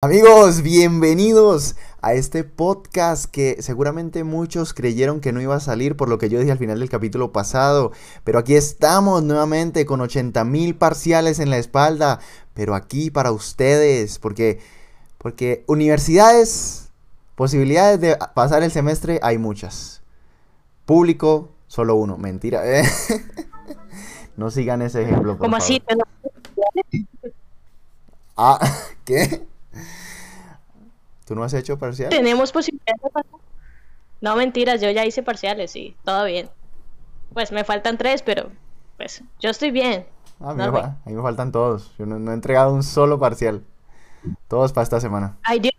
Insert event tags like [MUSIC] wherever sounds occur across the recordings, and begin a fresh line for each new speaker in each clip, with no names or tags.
Amigos, bienvenidos a este podcast que seguramente muchos creyeron que no iba a salir por lo que yo dije al final del capítulo pasado, pero aquí estamos nuevamente con 80 mil parciales en la espalda, pero aquí para ustedes, porque, porque universidades, posibilidades de pasar el semestre hay muchas. Público, solo uno, mentira. [LAUGHS] no sigan ese ejemplo. Por favor.
así?
Ah, [LAUGHS] ¿qué? ¿Tú no has hecho parcial?
Tenemos posibilidades de pasar. No, mentiras, yo ya hice parciales, sí, todo bien. Pues me faltan tres, pero pues yo estoy bien.
Ah,
No,
me a mí me faltan todos. Yo no, no he entregado un solo parcial. Todos para esta semana.
Ay, Dios.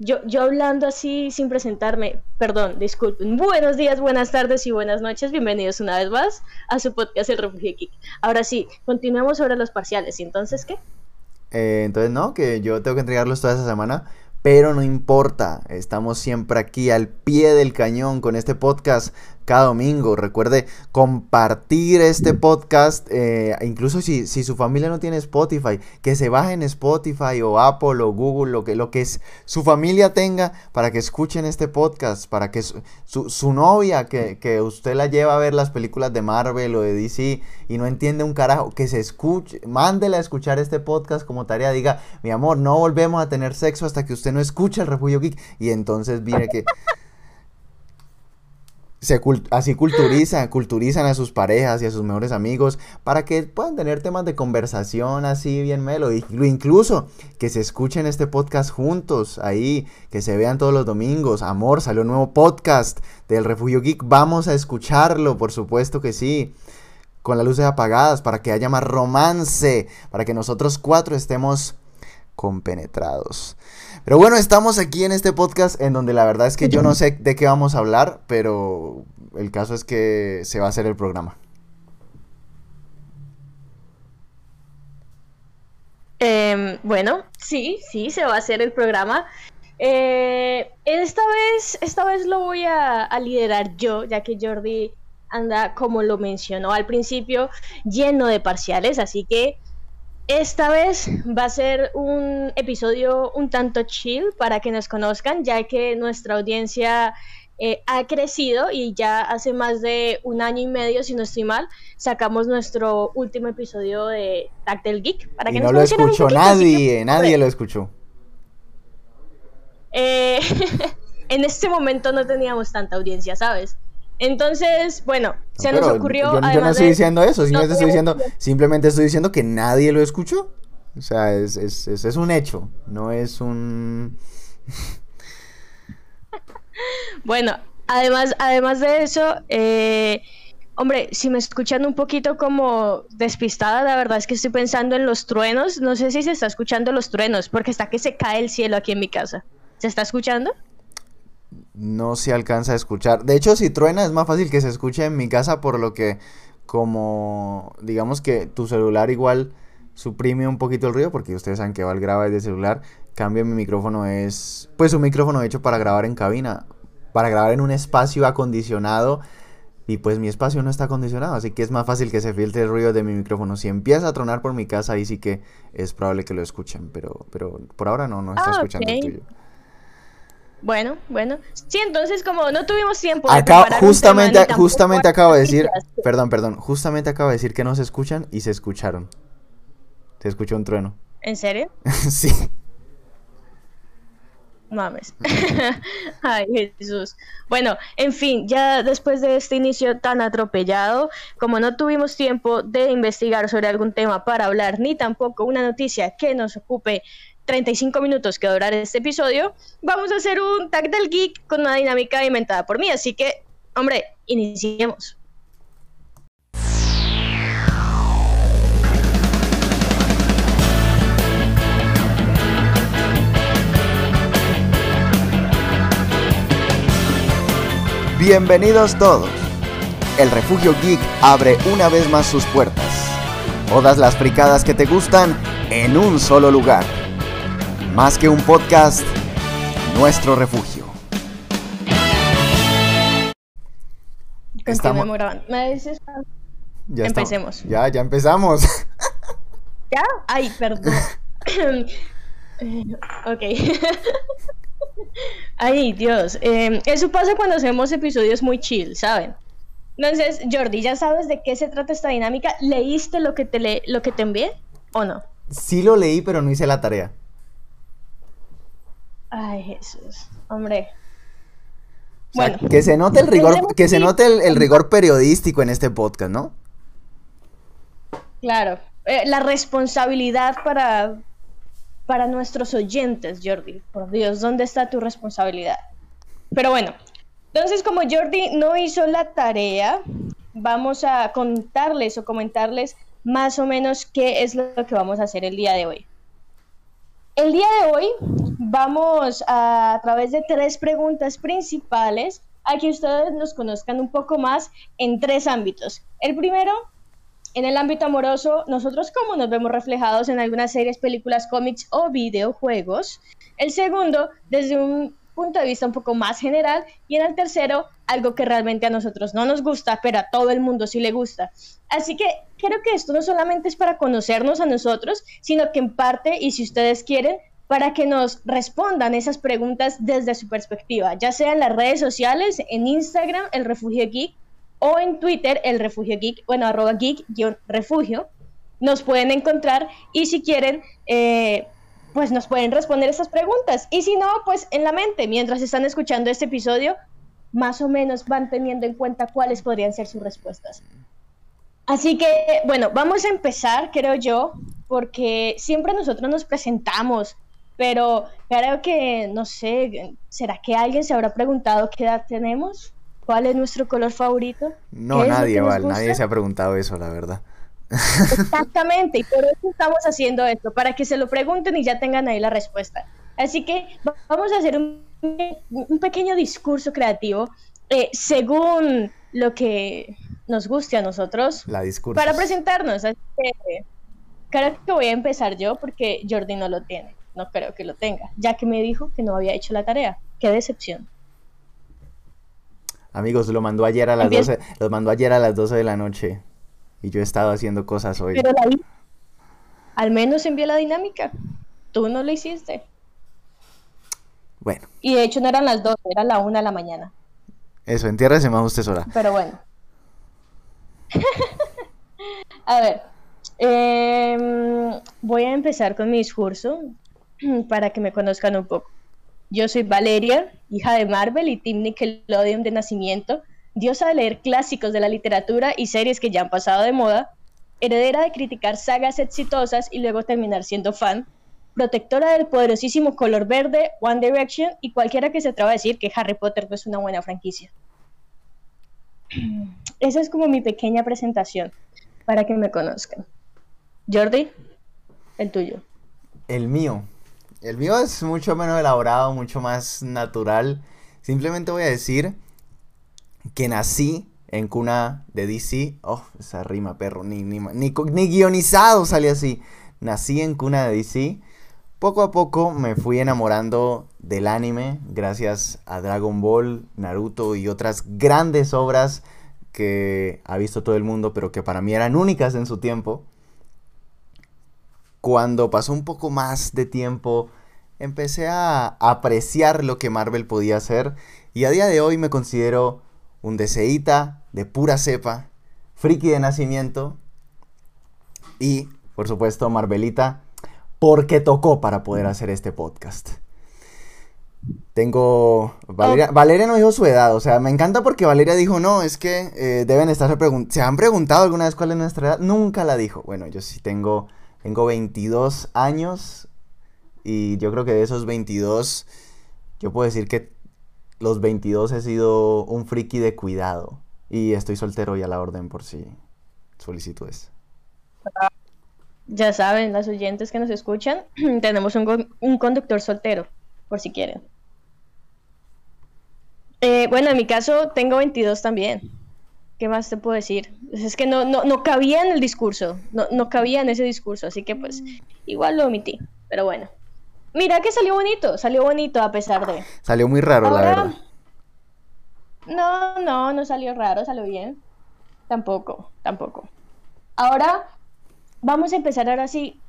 Yo, yo hablando así sin presentarme, perdón, disculpen. Buenos días, buenas tardes y buenas noches. Bienvenidos una vez más a su podcast El Refugio Geek. Ahora sí, continuemos sobre los parciales. ¿Y entonces qué?
Eh, entonces, no, que yo tengo que entregarlos toda esa semana. Pero no importa. Estamos siempre aquí al pie del cañón con este podcast cada domingo. Recuerde compartir este podcast. eh, incluso si, su familia no tiene Spotify, que se baje en Spotify o Apple o Google, lo que, lo que su familia tenga para que escuchen este podcast. Para que su, su, su novia, que, que usted la lleva a ver las películas de Marvel o de DC y no entiende un carajo, que se escuche, mándela a escuchar este podcast como tarea. Diga, mi amor, no volvemos a tener sexo hasta que usted no escuche el Refugio Geek. Y entonces mire que se cult- así culturizan, [LAUGHS] culturizan a sus parejas y a sus mejores amigos para que puedan tener temas de conversación así bien melo. Incluso que se escuchen este podcast juntos ahí, que se vean todos los domingos. Amor, salió un nuevo podcast del Refugio Geek. Vamos a escucharlo, por supuesto que sí. Con las luces apagadas para que haya más romance, para que nosotros cuatro estemos compenetrados. Pero bueno, estamos aquí en este podcast en donde la verdad es que yo no [LAUGHS] sé de qué vamos a hablar, pero el caso es que se va a hacer el programa.
Em, bueno, sí, sí, se va a hacer el programa. Eh, esta vez, esta vez lo voy a, a liderar yo, ya que Jordi anda, como lo mencionó al principio, lleno de parciales, así que esta vez va a ser un episodio un tanto chill para que nos conozcan, ya que nuestra audiencia eh, ha crecido y ya hace más de un año y medio, si no estoy mal, sacamos nuestro último episodio de Tactel Geek. Para
Y
que
no
nos
lo escuchó
poquito, que,
nadie, nadie lo escuchó.
eh, [LAUGHS] en este momento no teníamos tanta audiencia, ¿sabes? Entonces, bueno, se
No,
nos ocurrió.
yo, yo no estoy
de-
diciendo eso, simplemente, estoy diciendo, simplemente estoy diciendo que nadie lo escuchó. O sea, es, es, es, es un hecho, no es un... [LAUGHS]
Bueno, además, además de eso, eh, hombre, si me escuchan un poquito como despistada, la verdad es que estoy pensando en los truenos. No sé si se está escuchando los truenos, porque está que se cae el cielo aquí en mi casa. ¿Se está escuchando?
No se alcanza a escuchar. De hecho, si truena es más fácil que se escuche en mi casa por lo que como digamos que tu celular igual suprime un poquito el ruido porque ustedes saben que va el graba desde celular. Cambio mi micrófono es pues un micrófono hecho para grabar en cabina, para grabar en un espacio acondicionado y pues mi espacio no está acondicionado, así que es más fácil que se filtre el ruido de mi micrófono. Si empieza a tronar por mi casa, ahí sí que es probable que lo escuchen, pero pero por ahora no, no está
Ah,
escuchando el tuyo.
Bueno, bueno. Sí, entonces como no tuvimos tiempo
Acá, justamente,
tema,
justamente acabo de decir, [LAUGHS] perdón, perdón, justamente acabo de decir que no se escuchan y se escucharon. Se escuchó un trueno.
¿En serio? [LAUGHS]
sí.
Mames. [LAUGHS] Ay, Jesús. Bueno, en fin, ya después de este inicio tan atropellado, como no tuvimos tiempo de investigar sobre algún tema para hablar, ni tampoco una noticia que nos ocupe 35 minutos que durar este episodio, vamos a hacer un tag del geek con una dinámica inventada por mí. Así que, hombre, iniciemos.
Bienvenidos todos. El Refugio Geek abre una vez más sus puertas. Todas las fricadas que te gustan en un solo lugar. Más que un podcast, nuestro refugio. Estamos-.
¿Me dices?
Ya estamos-
Empecemos.
Ya, ya empezamos. [LAUGHS]
¿Ya? Ay, perdón. [LAUGHS] ok. Ay, Dios. Em, eso pasa cuando hacemos episodios muy chill, ¿saben? Entonces, Jordi, ¿ya sabes de qué se trata esta dinámica? ¿Leíste lo que te, le lo que te envié o no?
Sí lo leí, pero no hice la tarea.
Ay, Jesús. Hombre.
bueno, que se note el rigor, que se note el, rigor periodístico en este podcast, ¿no?
Claro. Eh, la responsabilidad para, para nuestros oyentes, Jordi. Por Dios, ¿dónde está tu responsabilidad? Pero bueno, entonces como Jordi no hizo la tarea, vamos a contarles o comentarles más o menos qué es lo que vamos a hacer el día de hoy. El día de hoy vamos a, a través de tres preguntas principales a que ustedes nos conozcan un poco más en tres ámbitos. El primero en el ámbito amoroso, nosotros cómo nos vemos reflejados en algunas series, películas, cómics o videojuegos. El segundo, desde un punto de vista un poco más general. Y en el tercero, algo que realmente a nosotros no nos gusta, pero a todo el mundo sí le gusta. Así que creo que esto no solamente es para conocernos a nosotros, sino que en parte, y si ustedes quieren, para que nos respondan esas preguntas desde su perspectiva, ya sea en las redes sociales, en Instagram, el Refugio Geek, o en Twitter, el refugio geek, bueno, arroba geek-refugio, nos pueden encontrar y si quieren, eh, pues nos pueden responder estas preguntas. Y si no, pues en la mente, mientras están escuchando este episodio, más o menos van teniendo en cuenta cuáles podrían ser sus respuestas. Así que, bueno, vamos a empezar, creo yo, porque siempre nosotros nos presentamos, pero creo que, no sé, ¿será que alguien se habrá preguntado qué edad tenemos? ¿Cuál es nuestro color favorito?
No, nadie, Val, nadie se ha preguntado eso, la verdad.
Exactamente, y por eso estamos haciendo esto, para que se lo pregunten y ya tengan ahí la respuesta. Así que vamos a hacer un, pequeño discurso creativo eh, según lo que nos guste a nosotros.
La discurso.
Para presentarnos. Así que creo que voy a empezar yo porque Jordi no lo tiene. No creo que lo tenga, ya que me dijo que no había hecho la tarea. Qué decepción.
Amigos, lo mandó ayer a las 12, los mandó ayer a las 12 de la noche. Y yo he estado haciendo cosas hoy. Pero
al menos envió la dinámica. Tú no lo hiciste.
Bueno.
Y de hecho no eran las 12, era la 1 de la mañana.
Eso, entiérrese más usted sola.
Pero bueno. [LAUGHS] a ver. Em, voy a empezar con mi discurso [CLEARS THROAT] para que me conozcan un poco. Yo soy Valeria, hija de Marvel y Tim Nickelodeon de nacimiento, diosa de leer clásicos de la literatura y series que ya han pasado de moda, heredera de criticar sagas exitosas y luego terminar siendo fan, protectora del poderosísimo color verde, One Direction y cualquiera que se atreva a decir que Harry Potter no es una buena franquicia. [CLEARS THROAT] Esa es como mi pequeña presentación para que me conozcan. Jordi, el tuyo.
El mío. El mío es mucho menos elaborado, mucho más natural. Simplemente voy a decir que nací en cuna de DC. Oh, esa rima, perro. Ni, ni, ni, guionizado sale así. Nací en cuna de DC. Poco a poco me fui enamorando del anime gracias a Dragon Ball, Naruto y otras grandes obras que ha visto todo el mundo, pero que para mí eran únicas en su tiempo. Cuando pasó un poco más de tiempo, empecé a apreciar lo que Marvel podía hacer y a día de hoy me considero un deseíta de pura cepa, friki de nacimiento y, por supuesto, Marvelita, porque tocó para poder hacer este podcast. Tengo. Valeria, Valeria no dijo su edad, o sea, me encanta porque Valeria dijo: No, es que eh, deben estar preguntando. ¿Se han preguntado alguna vez cuál es nuestra edad? Nunca la dijo. Bueno, yo sí tengo tengo 22 años y yo creo que de esos 22, yo puedo decir que los 22 he sido un friki de cuidado. Y estoy soltero y a la orden por si solicitudes.
Ya saben, las oyentes que nos escuchan, [CLEARS THROAT] tenemos un, conductor soltero, por si quieren. Eh, bueno, en mi caso tengo 22 también. ¿qué más te puedo decir? Es que no, no, no cabía en el discurso, no, no cabía en ese discurso, así que pues igual lo omití, pero bueno. Mira que salió bonito, salió bonito a pesar de...
Salió muy raro, la verdad.
No, no, no salió raro, salió bien. Tampoco, tampoco. Ahora vamos a empezar ahora sí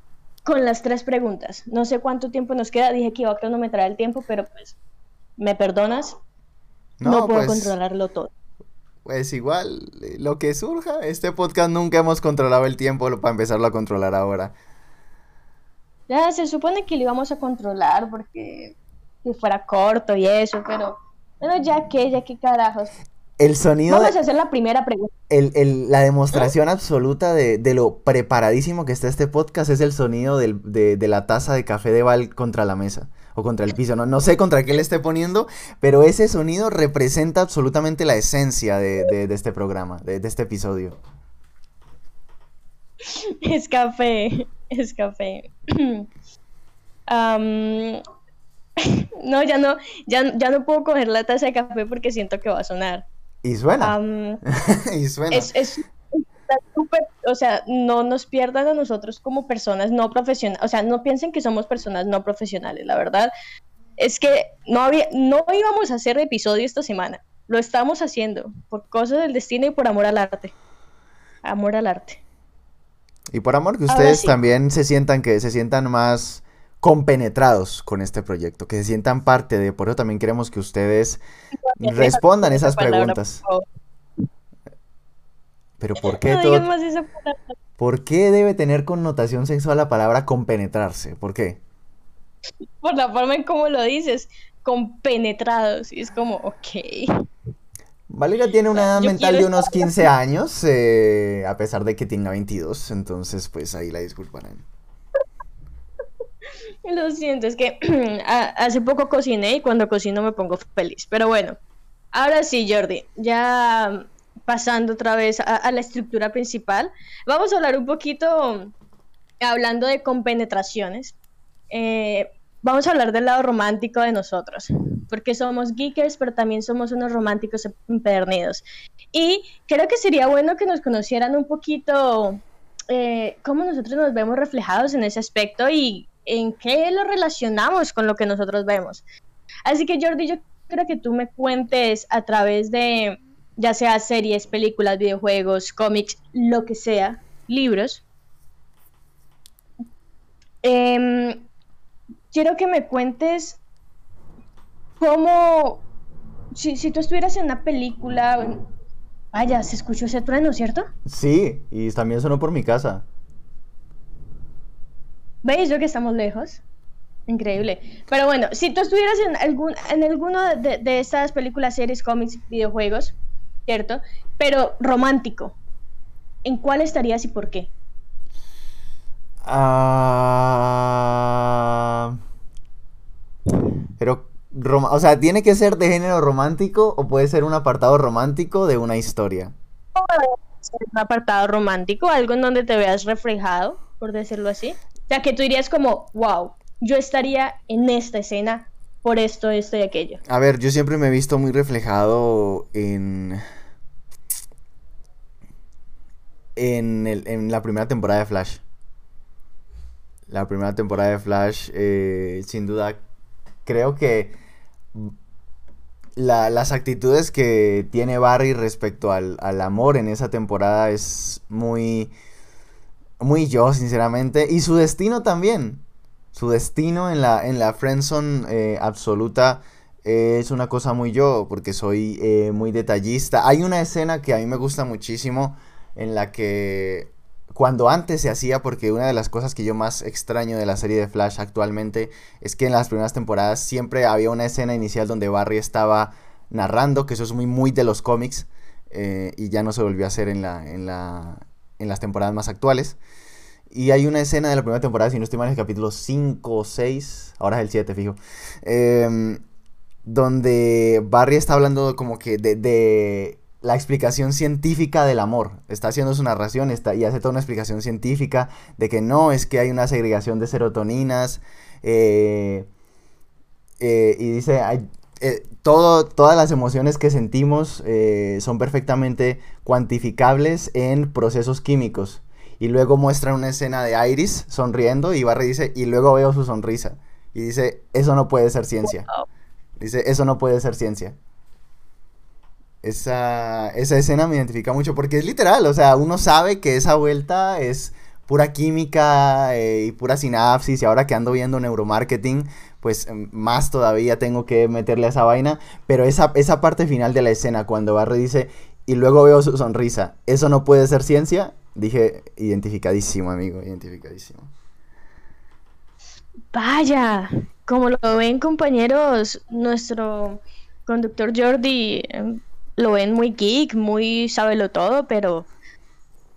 con las tres preguntas. No sé cuánto tiempo nos queda, dije que iba a cronometrar el tiempo, pero pues, ¿me perdonas? No, puedo pues, controlarlo todo.
Pues igual, lo que surja, este podcast nunca hemos controlado el tiempo para empezarlo a controlar ahora.
Ya se supone que lo íbamos a controlar porque si fuera corto y eso, pero bueno, ya que, ya que carajos.
El sonido.
Vamos a hacer la primera pregunta.
El, la demostración absoluta de, lo preparadísimo que está este podcast es el sonido de, la taza de café de Val contra la mesa o contra el piso. No, no sé contra qué le esté poniendo, pero ese sonido representa absolutamente la esencia de, este programa, de, este episodio. [LAUGHS]
Es café, [LAUGHS] es café. [CLEARS THROAT] [LAUGHS] no, ya no, ya, ya no puedo coger la taza de café porque siento que va a sonar.
Y suena. [LAUGHS] y suena.
Es, es o sea, no nos pierdan a nosotros como personas no profesionales, o sea, no piensen que somos personas no profesionales, la verdad es que no había, no íbamos a hacer episodio esta semana, lo estamos haciendo por cosas del destino y por amor al arte, amor al arte.
Y por amor que ustedes también se sientan que se sientan más compenetrados con este proyecto, que se sientan parte de, por eso también queremos que ustedes respondan esas preguntas. Pero ¿por qué todo... ¿Por qué debe tener connotación sexual la palabra compenetrarse? ¿Por qué?
Por la forma en cómo lo dices, compenetrados. Y es como, ok.
Valeria tiene una edad mental de unos 15 años, eh, a pesar de que tenga 22, entonces pues ahí la disculparán. [LAUGHS]
Lo siento, es que [CLEARS THROAT] hace poco cociné y cuando cocino me pongo feliz. Pero bueno, ahora sí, Jordi, ya pasando otra vez a, la estructura principal, vamos a hablar un poquito, hablando de compenetraciones, eh, vamos a hablar del lado romántico de nosotros, porque somos geekers, pero también somos unos románticos empedernidos. Y creo que sería bueno que nos conocieran un poquito eh, cómo nosotros nos vemos reflejados en ese aspecto y en qué lo relacionamos con lo que nosotros vemos. Así que Jordi, yo creo que tú me cuentes a través de ya sea series, películas, videojuegos, cómics, lo que sea, libros. Em, quiero que me cuentes cómo, si, si tú estuvieras en una película, vaya, se escuchó ese trueno, ¿cierto?
Sí, y también sonó por mi casa.
¿Veis yo que estamos lejos? Increíble. Pero bueno, si tú estuvieras en, algún, en alguno de, de estas películas, series, cómics, videojuegos, ¿cierto? Pero romántico, ¿en cuál estarías y por qué?
Ah, pero, o sea, ¿tiene que ser de género romántico o puede ser un apartado romántico de una historia?
Un apartado romántico, algo en donde te veas reflejado, por decirlo así. O sea, que tú dirías como, wow, yo estaría en esta escena por esto, esto y aquello.
A ver, yo siempre me he visto muy reflejado en... En, el, en la primera temporada de Flash. La primera temporada de Flash, eh, sin duda, creo que las actitudes que tiene Barry respecto al, al amor en esa temporada es muy muy yo, sinceramente. Y su destino también. Su destino en la, en la friendzone eh, absoluta es una cosa muy yo, porque soy eh, muy detallista. Hay una escena que a mí me gusta muchísimo en la que cuando antes se hacía, porque una de las cosas que yo más extraño de la serie de Flash actualmente es que en las primeras temporadas siempre había una escena inicial donde Barry estaba narrando, que eso es muy muy de los cómics, eh, y ya no se volvió a hacer en la, en la, en las temporadas más actuales. Y hay una escena de la primera temporada, si no estoy mal, en el capítulo 5 o 6, ahora es el 7, fijo, em, donde Barry está hablando como que de, la explicación científica del amor. Está haciendo su narración está, y hace toda una explicación científica de que no, es que hay una segregación de serotoninas. Eh, eh, y dice, eh, todo, todas las emociones que sentimos son perfectamente cuantificables en procesos químicos. Y luego muestra una escena de Iris sonriendo y Barry dice, y luego veo su sonrisa. Y dice, eso no puede ser ciencia. Dice, eso no puede ser ciencia. Esa, esa escena me identifica mucho porque es literal, o sea, uno sabe que esa vuelta es pura química eh, y pura sinapsis y ahora que ando viendo neuromarketing, pues em, más todavía tengo que meterle a esa vaina, pero esa, esa parte final de la escena cuando Barry dice y luego veo su sonrisa, ¿eso no puede ser ciencia? Dije, identificadísimo, amigo, identificadísimo.
Vaya, como lo ven compañeros, nuestro conductor Jordi em, lo ven muy geek, muy sábelo todo, pero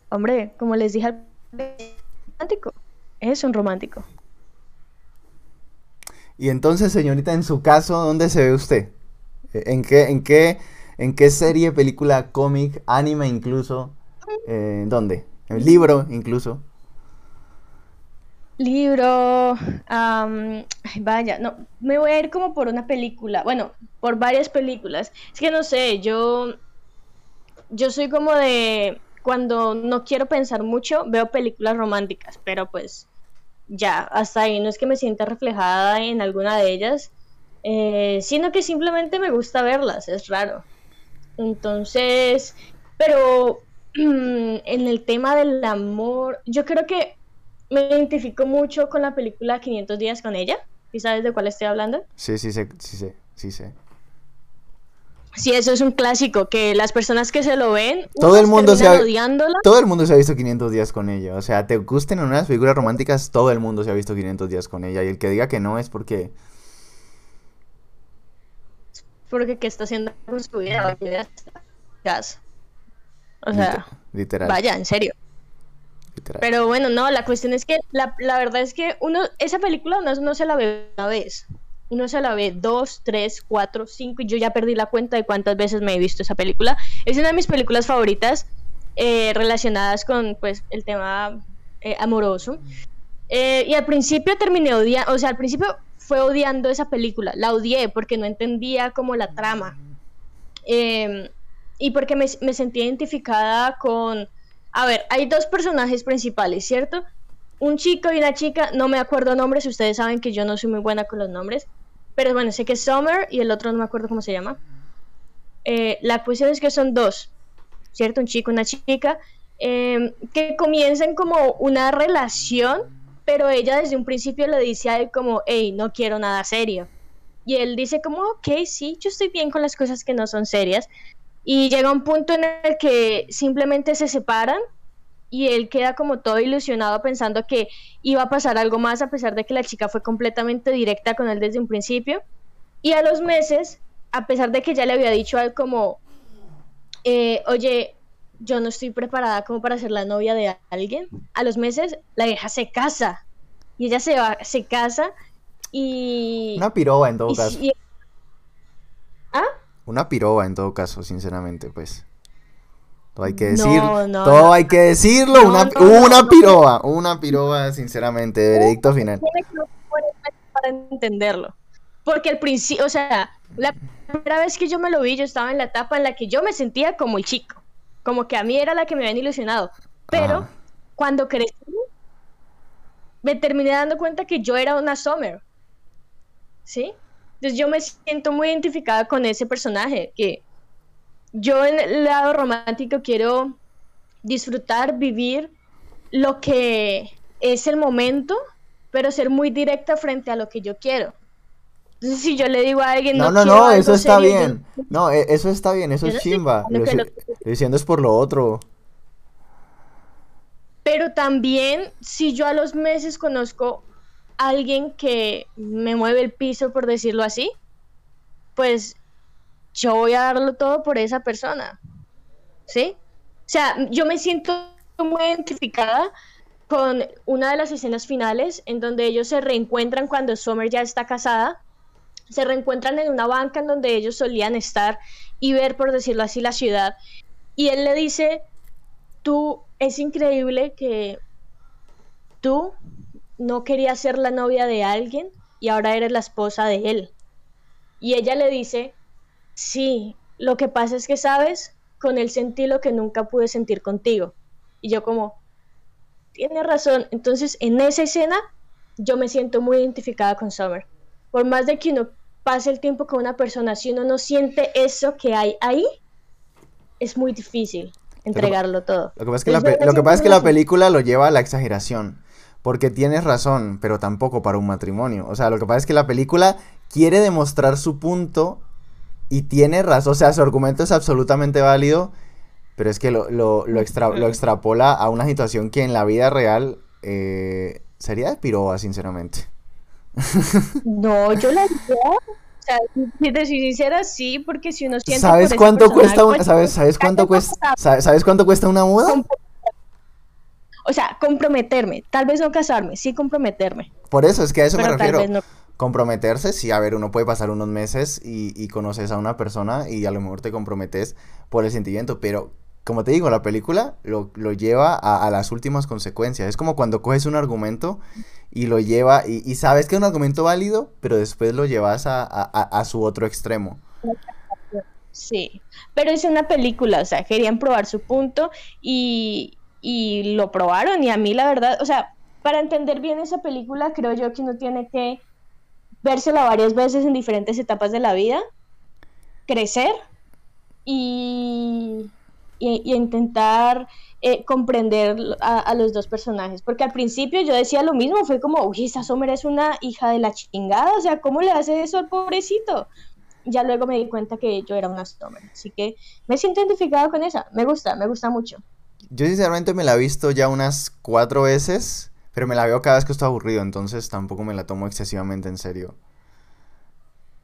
hombre, como les dije al romántico, es un romántico.
Y entonces, señorita, en su caso, ¿dónde se ve usted? ¿En qué, en qué, en qué serie, película, cómic, anime incluso? Eh, ¿Dónde? ¿En libro incluso?
Libro, vaya, no, me voy a ir como por una película, bueno, por varias películas. Es que no sé, yo, yo soy como de, cuando no quiero pensar mucho, veo películas románticas, pero pues ya, hasta ahí, no es que me sienta reflejada en alguna de ellas, eh, sino que simplemente me gusta verlas, es raro. Entonces, pero [CLEARS THROAT] en el tema del amor, yo creo que me identifico mucho con la película 500 días con ella. ¿Y sabes de cuál estoy hablando?
Sí, sí, sí, sí, sí, sí.
Sí, eso es un clásico, que las personas que se lo ven,
todo el mundo se ha, todo el mundo se ha visto 500 días con ella. O sea, te gusten las figuras románticas, todo el mundo se ha visto 500 días con ella. Y el que diga que no es porque...
Porque ¿qué está haciendo con su vida? O sea, Literal. vaya, en serio. Pero bueno, no, la cuestión es que la, verdad es que uno, esa película no, no se la ve una vez. Uno se la ve dos, tres, cuatro, cinco, y yo ya perdí la cuenta de cuántas veces me he visto esa película. Es una de mis películas favoritas eh, relacionadas con pues el tema eh, amoroso. Eh, y al principio terminé odiando, o sea, al principio fue odiando esa película. La odié porque no entendía como la trama. Em, y porque me, me sentía identificada con a ver, hay dos personajes principales, ¿cierto? Un chico y una chica, no me acuerdo nombres, ustedes saben que yo no soy muy buena con los nombres, pero bueno, sé que es Summer y el otro no me acuerdo cómo se llama. Eh, la cuestión es que son dos, ¿cierto? Un chico y una chica, em, que comienzan como una relación, pero ella desde un principio le dice a él como, hey, no quiero nada serio. Y él dice como, ok, sí, yo estoy bien con las cosas que no son serias, y llega un punto en el que simplemente se separan y él queda como todo ilusionado pensando que iba a pasar algo más a pesar de que la chica fue completamente directa con él desde un principio. Y a los meses, a pesar de que ya le había dicho a él como, eh, oye, yo no estoy preparada como para ser la novia de alguien, a los meses la hija se casa y ella se va, se casa y...
Una piroba en todo caso.
¿Ah?
Una piroba en todo caso, sinceramente, pues. Todo hay que decir, todo hay que decirlo, una, una piroba, una piroba, sinceramente, veredicto final.
Para entenderlo. Porque al principio, o sea, la primera vez que yo me lo vi, yo estaba en la etapa en la que yo me sentía como el chico, como que a mí era la que me habían ilusionado. Pero cuando crecí, me terminé dando cuenta que yo era una Summer. ¿Sí? Entonces yo me siento muy identificada con ese personaje, que yo en el lado romántico quiero disfrutar, vivir lo que es el momento, pero ser muy directa frente a lo que yo quiero. Entonces, si yo le digo a alguien,
no, no, no, no eso está bien. No, e, eso está bien, eso es chimba. Lo, diciendo es por lo otro.
Pero también, si yo a los meses conozco alguien que me mueve el piso, por decirlo así, pues yo voy a darlo todo por esa persona. ¿Sí? O sea, yo me siento muy identificada con una de las escenas finales en donde ellos se reencuentran cuando Summer ya está casada. Se reencuentran en una banca en donde ellos solían estar y ver, por decirlo así, la ciudad. Y él le dice, tú, es increíble que tú no quería ser la novia de alguien y ahora eres la esposa de él. Y ella le dice, sí, lo que pasa es que sabes, con él sentí lo que nunca pude sentir contigo. Y yo como, tiene razón. Entonces, en esa escena, yo me siento muy identificada con Summer. Por más de que uno pase el tiempo con una persona, si uno no siente eso que hay ahí, es muy difícil. entregarlo todo.
Lo que pasa es que, la, lo que, pasa es que la película lo lleva a la exageración. Porque tienes razón, pero tampoco para un matrimonio. O sea, lo que pasa es que la película quiere demostrar su punto y tiene razón. O sea, su argumento es absolutamente válido, pero es que lo, lo, lo, extrapola a una situación que en la vida real eh, sería de piroa, sinceramente. [LAUGHS]
No, yo la si te soy sincera, sí, porque si uno siente.
¿Sabes cuánto cuesta una, ¿sabes, sabes cuánto cuesta, ¿sabes, cuánto cuesta una muda?
O sea, comprometerme, tal vez no casarme, sí comprometerme.
Por eso, es que a eso me refiero. Comprometerse, sí, a ver, uno puede pasar unos meses y, y conoces a una persona y a lo mejor te comprometes por el sentimiento, pero como te digo, la película lo, lleva a, las últimas consecuencias. Es como cuando coges un argumento y lo lleva, y, sabes que es un argumento válido, pero después lo llevas a, su otro extremo.
Sí, pero es una película, o sea, querían probar su punto y, y lo probaron y a mí la verdad, o sea, para entender bien esa película creo yo que uno tiene que vérsela varias veces en diferentes etapas de la vida, crecer y y, intentar eh, comprender a, los dos personajes. Porque al principio yo decía lo mismo, fue como, uy, esa Sommer es una hija de la chingada, o sea, ¿cómo le hace eso al pobrecito? Ya luego me di cuenta que yo era una Sommer, así que me siento identificado con esa, me gusta, me gusta mucho.
Yo sinceramente me la he visto ya unas cuatro veces, pero me la veo cada vez que estoy aburrido, entonces tampoco me la tomo excesivamente en serio.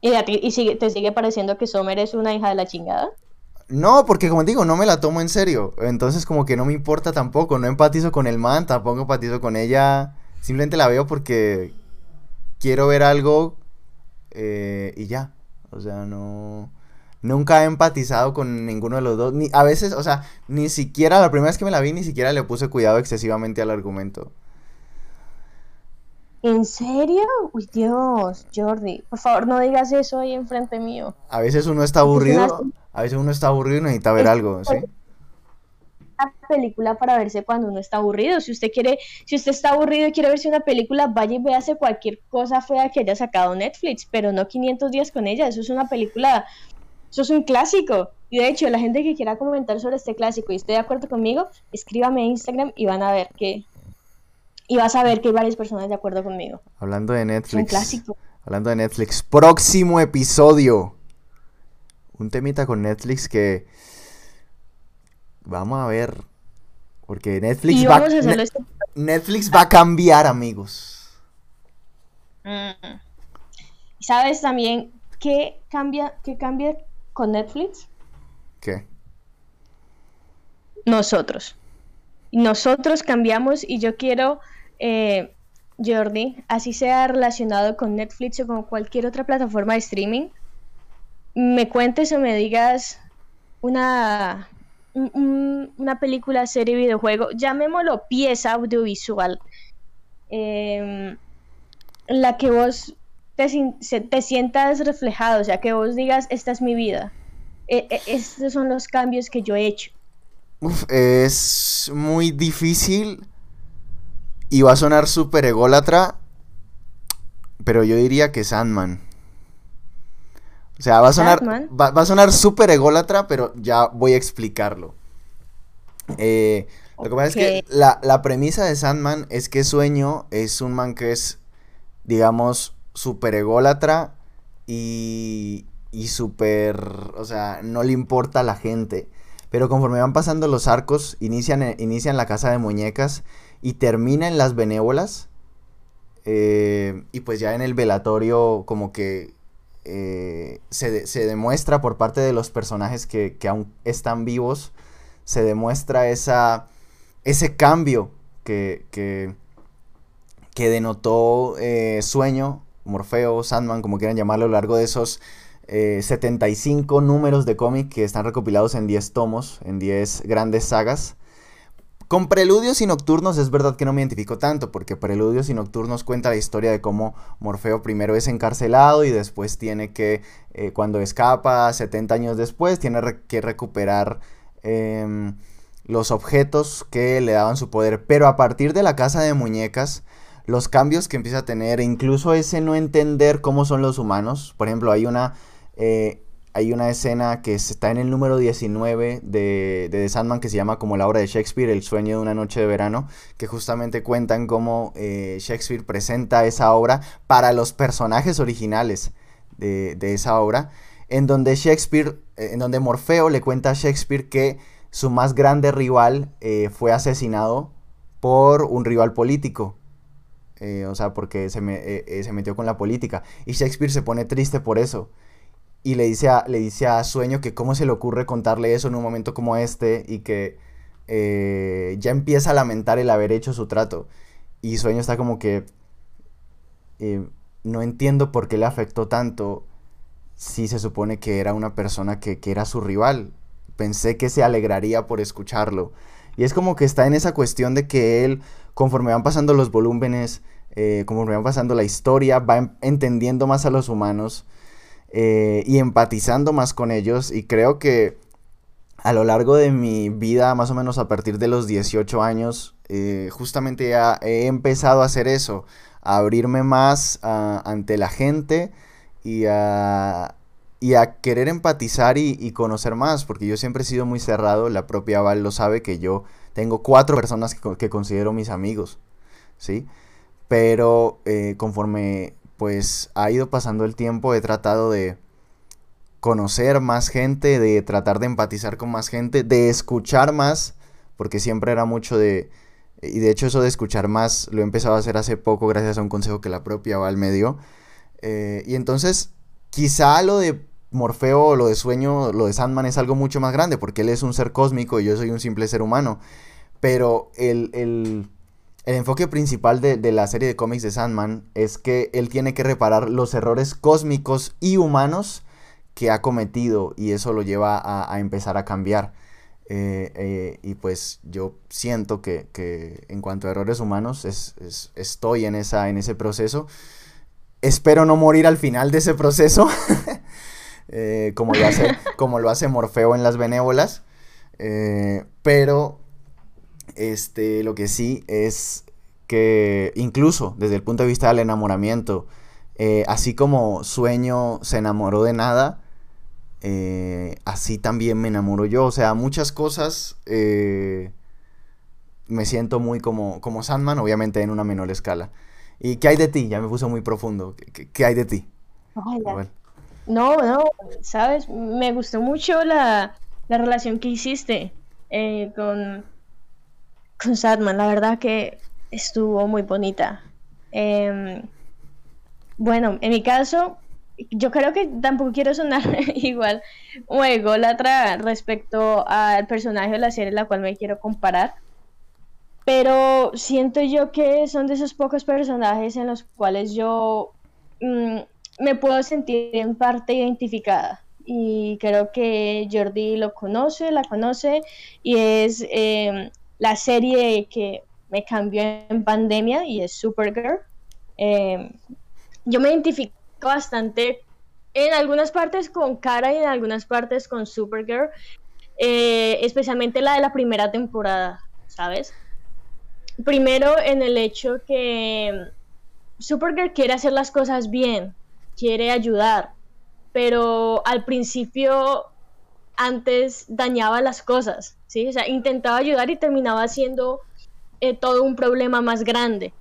¿Y, a ti, y sigue, te sigue pareciendo que Sommer es una hija de la chingada?
No, porque como digo, no me la tomo en serio. Entonces como que no me importa tampoco. No empatizo con el man, tampoco empatizo con ella. Simplemente la veo porque quiero ver algo eh, y ya. O sea, no... Nunca he empatizado con ninguno de los dos. Ni, a veces, o sea, ni siquiera la primera vez que me la vi, ni siquiera le puse cuidado excesivamente al argumento.
¿En serio? Uy, Dios, Jordi, por favor no digas eso ahí enfrente mío.
A veces uno está aburrido, a veces uno está aburrido y necesita ver algo, ¿sí?
Una película para verse cuando uno está aburrido. Si usted quiere, si usted está aburrido y quiere verse una película, vaya y véase cualquier cosa fea que haya sacado Netflix, pero no 500 días con ella. Eso es una película, eso es un clásico. Y de hecho, la gente que quiera comentar sobre este clásico y esté de acuerdo conmigo, escríbame a Instagram y van a ver que y vas a ver que hay varias personas de acuerdo conmigo.
Hablando de Netflix. clásico. Hablando de Netflix. Próximo episodio. Un temita con Netflix que. Vamos a ver. Porque Netflix va. Este Netflix va a cambiar, amigos.
Mm. ¿Sabes también qué cambia, qué cambia con Netflix?
¿Qué?
Nosotros. Nosotros cambiamos y yo quiero eh, Jordi, así sea relacionado con Netflix o con cualquier otra plataforma de streaming, me cuentes o me digas una, una película, serie, videojuego, llamémoslo pieza audiovisual, em, en la que vos te, te, sientas reflejado, o sea, que vos digas, esta es mi vida. E, e, estos son los cambios que yo he hecho.
es muy difícil y va a sonar súper ególatra, pero yo diría que Sandman. O sea, va a sonar, va, a sonar súper ególatra, pero ya voy a explicarlo. Eh, lo que pasa es que la, la, premisa de Sandman es que Sueño es un man que es, digamos, súper ególatra y, y súper, o sea, no le importa a la gente. Pero conforme van pasando los arcos, inician, inician la casa de muñecas y termina en las benévolas. Eh, y pues ya en el velatorio como que eh, se, demuestra por parte de los personajes que, aún están vivos, se demuestra esa, ese cambio que, que, denotó eh, Sueño, Morfeo, Sandman, como quieran llamarlo, a lo largo de esos 75 números de cómic que están recopilados en 10 tomos, en 10 grandes sagas. Con Preludios y Nocturnos es verdad que no me identifico tanto, porque Preludios y Nocturnos cuenta la historia de cómo Morfeo primero es encarcelado y después tiene que, eh, cuando escapa, 70 años después, tiene que recuperar em, los objetos que le daban su poder. Pero a partir de la casa de muñecas, los cambios que empieza a tener, incluso ese no entender cómo son los humanos, por ejemplo, hay una... Eh, hay una escena que está en el número 19 de, de The Sandman que se llama como la obra de Shakespeare, El sueño de una noche de verano, que justamente cuentan cómo eh, Shakespeare presenta esa obra para los personajes originales de, esa obra, en donde Shakespeare, eh, en donde Morfeo le cuenta a Shakespeare que su más grande rival fue asesinado por un rival político. O sea, porque se, se metió con la política. Y Shakespeare se pone triste por eso y le dice, a, le dice a Sueño que cómo se le ocurre contarle eso en un momento como este y que eh, ya empieza a lamentar el haber hecho su trato. Y Sueño está como que eh, no entiendo por qué le afectó tanto si se supone que era una persona que, era su rival. Pensé que se alegraría por escucharlo. Y es como que está en esa cuestión de que él, conforme van pasando los volúmenes, eh, conforme van pasando la historia, va entendiendo más a los humanos eh, y empatizando más con ellos. Y creo que a lo largo de mi vida, más o menos a partir de los 18 años, eh, justamente ya he empezado a hacer eso, a abrirme más ante la gente y a, y a querer empatizar y, conocer más, porque yo siempre he sido muy cerrado, la propia Val lo sabe que yo tengo cuatro personas que, que considero mis amigos, ¿sí? Pero eh, conforme pues ha ido pasando el tiempo, he tratado de conocer más gente, de tratar de empatizar con más gente, de escuchar más, porque siempre era mucho de... Y de hecho eso de escuchar más lo he empezado a hacer hace poco gracias a un consejo que la propia Val me dio. Eh, y entonces quizá lo de Morfeo, lo de Sueño, lo de Sandman es algo mucho más grande, porque él es un ser cósmico y yo soy un simple ser humano. Pero el, el el enfoque principal de, la serie de cómics de Sandman es que él tiene que reparar los errores cósmicos y humanos que ha cometido y eso lo lleva a, empezar a cambiar. Eh, eh, y pues yo siento que, en cuanto a errores humanos estoy en, esa, en ese proceso. Espero no morir al final de ese proceso, [LAUGHS] eh, como, lo hace, Morfeo en las benévolas. pero este, lo que sí es que incluso desde el punto de vista del enamoramiento, eh, así como Sueño se enamoró de nada, eh, así también me enamoro yo. O sea, muchas cosas eh, me siento muy como, como Sandman, obviamente en una menor escala. ¿Y qué hay de ti? Ya me puso muy profundo. ¿Qué, hay de ti?
no, no, sabes, me gustó mucho la, la relación que hiciste con con Sadman, la verdad que estuvo muy bonita. Em, bueno, en mi caso, yo creo que tampoco quiero sonar [LAUGHS] igual o ególatra respecto al personaje de la serie en la cual me quiero comparar. Pero siento yo que son de esos pocos personajes en los cuales yo mm, me puedo sentir en parte identificada. Y creo que Jordi lo conoce, la conoce, y es em, la serie que me cambió en pandemia y es Supergirl. Em, yo me identifico bastante en algunas partes con Cara y en algunas partes con Supergirl, eh, especialmente la de la primera temporada, ¿sabes? Primero en el hecho que Supergirl quiere hacer las cosas bien, quiere ayudar, pero al principio antes dañaba las cosas, ¿sí? O sea, intentaba ayudar y terminaba siendo eh, todo un problema más grande.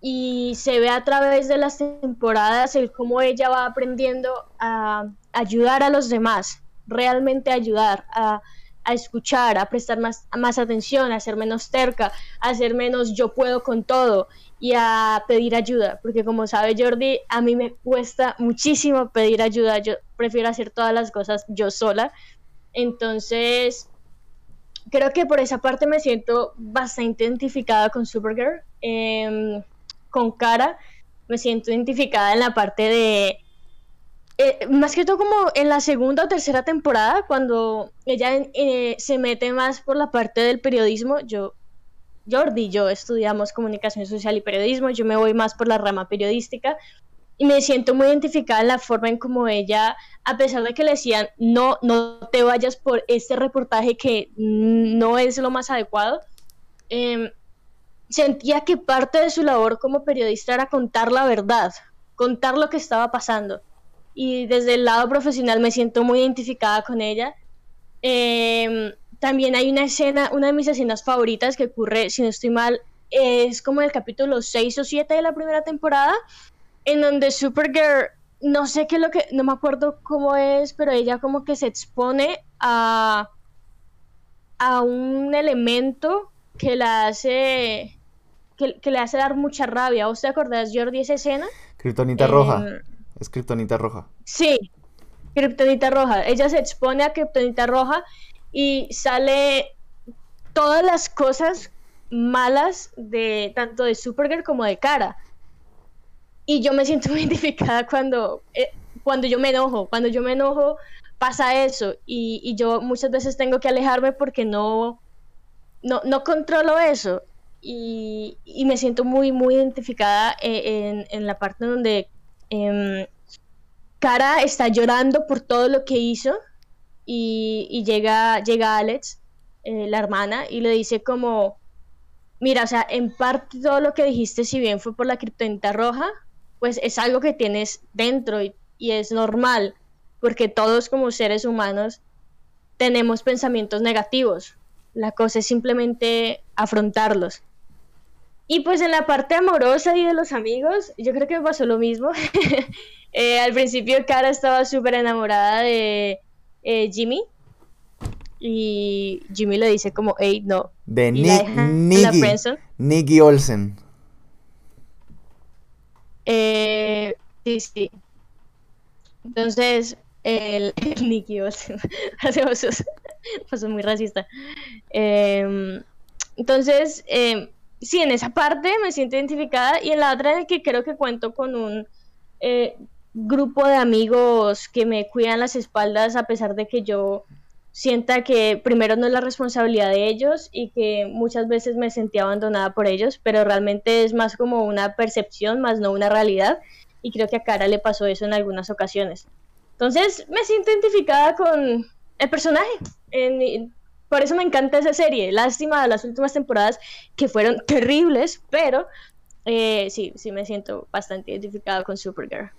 Y se ve a través de las temporadas el cómo ella va aprendiendo a ayudar a los demás, realmente ayudar, a, escuchar, a prestar más, más atención, a ser menos terca, a ser menos yo puedo con todo y a pedir ayuda, porque como sabe Jordi, a mí me cuesta muchísimo pedir ayuda, yo prefiero hacer todas las cosas yo sola, entonces, creo que por esa parte me siento bastante identificada con Supergirl. Em, con Cara, me siento identificada en la parte de. Eh, más que todo, como en la segunda o tercera temporada, cuando ella eh, se mete más por la parte del periodismo. Yo, Jordi y yo estudiamos comunicación social y periodismo. Yo me voy más por la rama periodística y me siento muy identificada en la forma en como ella, a pesar de que le decían, no, no te vayas por este reportaje que no es lo más adecuado, em, sentía que parte de su labor como periodista era contar la verdad, contar lo que estaba pasando. Y desde el lado profesional me siento muy identificada con ella. Em, también hay una escena, una de mis escenas favoritas que ocurre, si no estoy mal, es como el capítulo 6 o 7 de la primera temporada, en donde Supergirl, no sé qué es lo que, no me acuerdo cómo es, pero ella como que se expone a, a un elemento que la hace, que, le hace dar mucha rabia. ¿Vos te acordás, Jordi, esa escena?
Kryptonita roja. Es Kryptonita roja.
Sí, Kryptonita roja. Ella se expone a Kryptonita roja y sale todas las cosas malas de tanto de Supergirl como de Cara. Y yo me siento [LAUGHS] identificada cuando, eh, cuando yo me enojo. Cuando yo me enojo pasa eso y, yo muchas veces tengo que alejarme porque no, no, no controlo eso. Y, me siento muy, muy identificada eh, en, la parte donde em, Cara está llorando por todo lo que hizo y, llega, llega Alex, eh, la hermana, y le dice como, mira, o sea, en parte todo lo que dijiste, si bien fue por la criptonita roja, pues es algo que tienes dentro y, es normal, porque todos como seres humanos tenemos pensamientos negativos. La cosa es simplemente afrontarlos. Y pues en la parte amorosa y de los amigos, yo creo que me pasó lo mismo. [LAUGHS] Eh, al principio Cara estaba súper enamorada de eh, Jimmy. Y Jimmy le dice como, hey, no.
De Nicky, Olsen.
Eh, sí, sí. Entonces, el, [LAUGHS] Nicky Olsen. [LAUGHS] Pasó muy racista. Em, entonces, em, sí, en esa parte me siento identificada y en la otra en que creo que cuento con un eh, grupo de amigos que me cuidan las espaldas a pesar de que yo sienta que primero no es la responsabilidad de ellos y que muchas veces me sentía abandonada por ellos, pero realmente es más como una percepción, más no una realidad, y creo que a Cara le pasó eso en algunas ocasiones. Entonces me siento identificada con el personaje, por eso me encanta esa serie, lástima de las últimas temporadas que fueron terribles, pero eh, sí, sí me siento bastante identificada con Supergirl.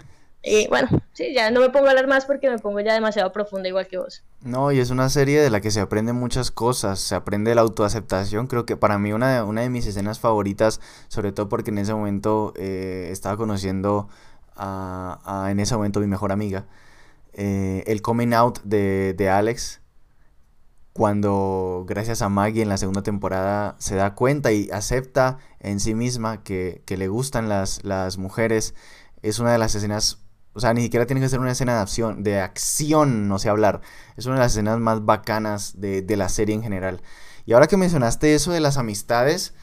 Y bueno, sí, ya no me pongo a hablar más porque me pongo ya demasiado profunda igual que vos.
No, y es una serie de la que se aprende muchas cosas, se aprende la autoaceptación, creo que para mí una, una de mis escenas favoritas, sobre todo porque en ese momento eh, estaba conociendo a, en ese momento mi mejor amiga, eh, el coming out de Alex, cuando gracias a Maggie en la segunda temporada se da cuenta y acepta en sí misma que, que le gustan las, las mujeres, es una de las escenas o sea, ni siquiera tiene que ser una escena de acción, de no sé hablar. Es una de las escenas más bacanas de, la serie en general. Y ahora que mencionaste eso de las amistades,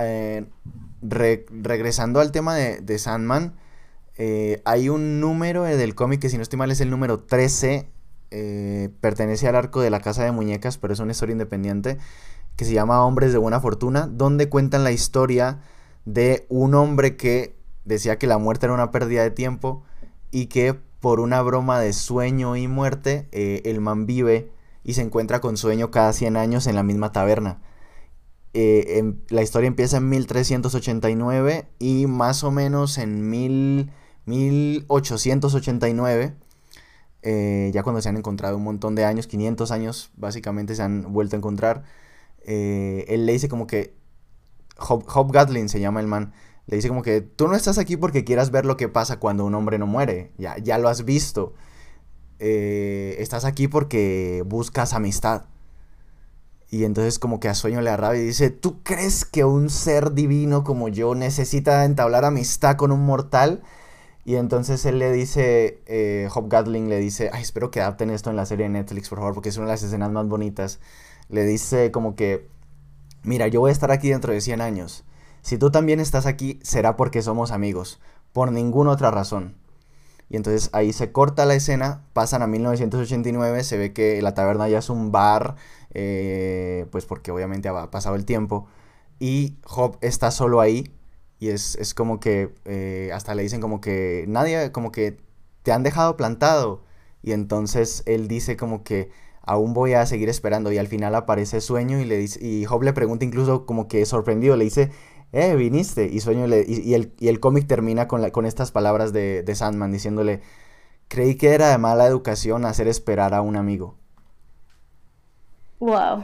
eh, regresando al tema de, Sandman, eh, hay un número del cómic que si no estoy mal es el número 13, eh, pertenece al arco de la casa de muñecas, pero es una historia independiente, que se llama Hombres de Buena Fortuna, donde cuentan la historia de un hombre que decía que la muerte era una pérdida de tiempo y que por una broma de sueño y muerte, eh, el man vive y se encuentra con sueño cada 100 años en la misma taberna. Eh, la historia empieza en 1389 y más o menos en 1889, eh, ya cuando se han encontrado un montón de años, 500 años básicamente se han vuelto a encontrar, él le dice como que, Hop Gatlin se llama el man, le dice como que tú no estás aquí porque quieras ver lo que pasa cuando un hombre no muere. Ya, ya lo has visto. Eh, estás aquí porque buscas amistad. Y entonces como que a Sueño le arraba y dice, ¿tú crees que un ser divino como yo necesita entablar amistad con un mortal? Y entonces él le dice, eh, Hop Gatling le dice, ay, espero que adapten esto en la serie de Netflix, por favor, porque es una de las escenas más bonitas. Le dice como que, mira, yo voy a estar aquí dentro de 100 años si tú también estás aquí, será porque somos amigos, por ninguna otra razón. Y entonces ahí se corta la escena, pasan a 1989, se ve que la taberna ya es un bar, eh, pues porque obviamente ha pasado el tiempo, y Job está solo ahí, y es, como que eh, hasta le dicen como que nadie, como que te han dejado plantado, y entonces él dice como que aún voy a seguir esperando, y al final aparece Sueño, y, le dice, y Job le pregunta incluso como que sorprendido, le dice, eh, viniste. Y Sueño y, el, y el cómic termina con, la, con estas palabras de, de, Sandman diciéndole Creí que era de mala educación hacer esperar a un amigo.
Wow.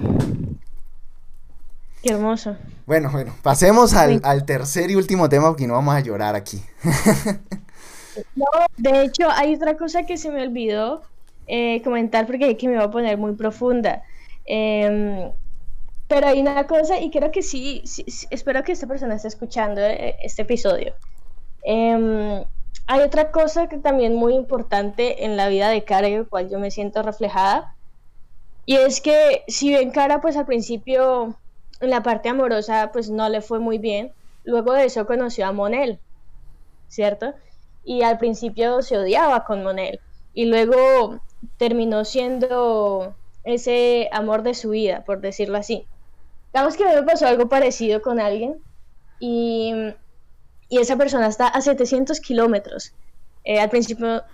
Qué hermoso.
Bueno, bueno, pasemos al, tercer y último tema porque no vamos a llorar aquí. [LAUGHS]
no, de hecho, hay otra cosa que se me olvidó eh, comentar porque que me va a poner muy profunda. Em, pero hay una cosa, y creo que sí, espero que esta persona esté escuchando eh, este episodio. Em, hay otra cosa que también muy importante en la vida de Cara, en la cual yo me siento reflejada, y es que si bien Cara, pues al principio, en la parte amorosa, pues no le fue muy bien, luego de eso conoció a Monel, ¿cierto? Y al principio se odiaba con Monel, y luego terminó siendo ese amor de su vida, por decirlo así. Digamos que a mí me pasó algo parecido con alguien y, esa persona está a 700 kilómetros. Eh, al principio